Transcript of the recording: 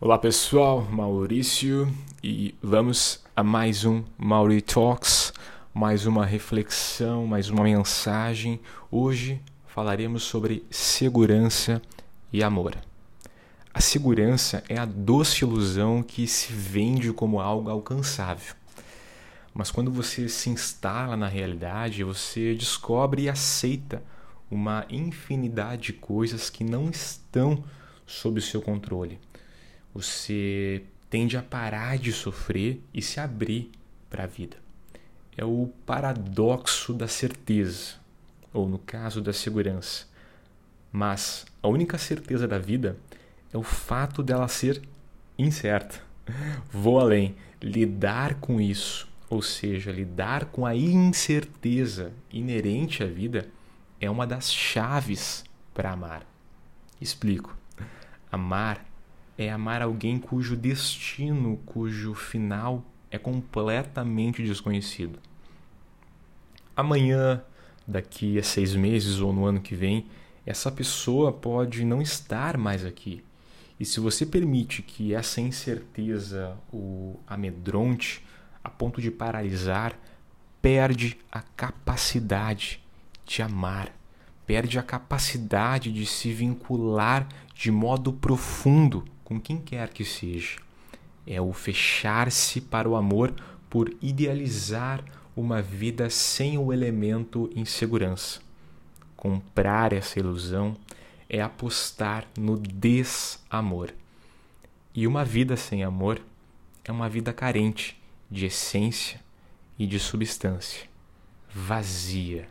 Olá pessoal, Maurício e vamos a mais um Mauri Talks, mais uma reflexão, mais uma mensagem. Hoje falaremos sobre segurança e amor. A segurança é a doce ilusão que se vende como algo alcançável. Mas quando você se instala na realidade, você descobre e aceita uma infinidade de coisas que não estão sob o seu controle você tende a parar de sofrer e se abrir para a vida. É o paradoxo da certeza, ou no caso da segurança. Mas a única certeza da vida é o fato dela ser incerta. Vou além, lidar com isso, ou seja, lidar com a incerteza inerente à vida, é uma das chaves para amar. Explico. Amar é amar alguém cujo destino, cujo final é completamente desconhecido. Amanhã, daqui a seis meses ou no ano que vem, essa pessoa pode não estar mais aqui. E se você permite que essa incerteza o amedronte a ponto de paralisar, perde a capacidade de amar, perde a capacidade de se vincular de modo profundo com quem quer que seja. É o fechar-se para o amor por idealizar uma vida sem o elemento insegurança. Comprar essa ilusão é apostar no desamor. E uma vida sem amor é uma vida carente de essência e de substância, vazia.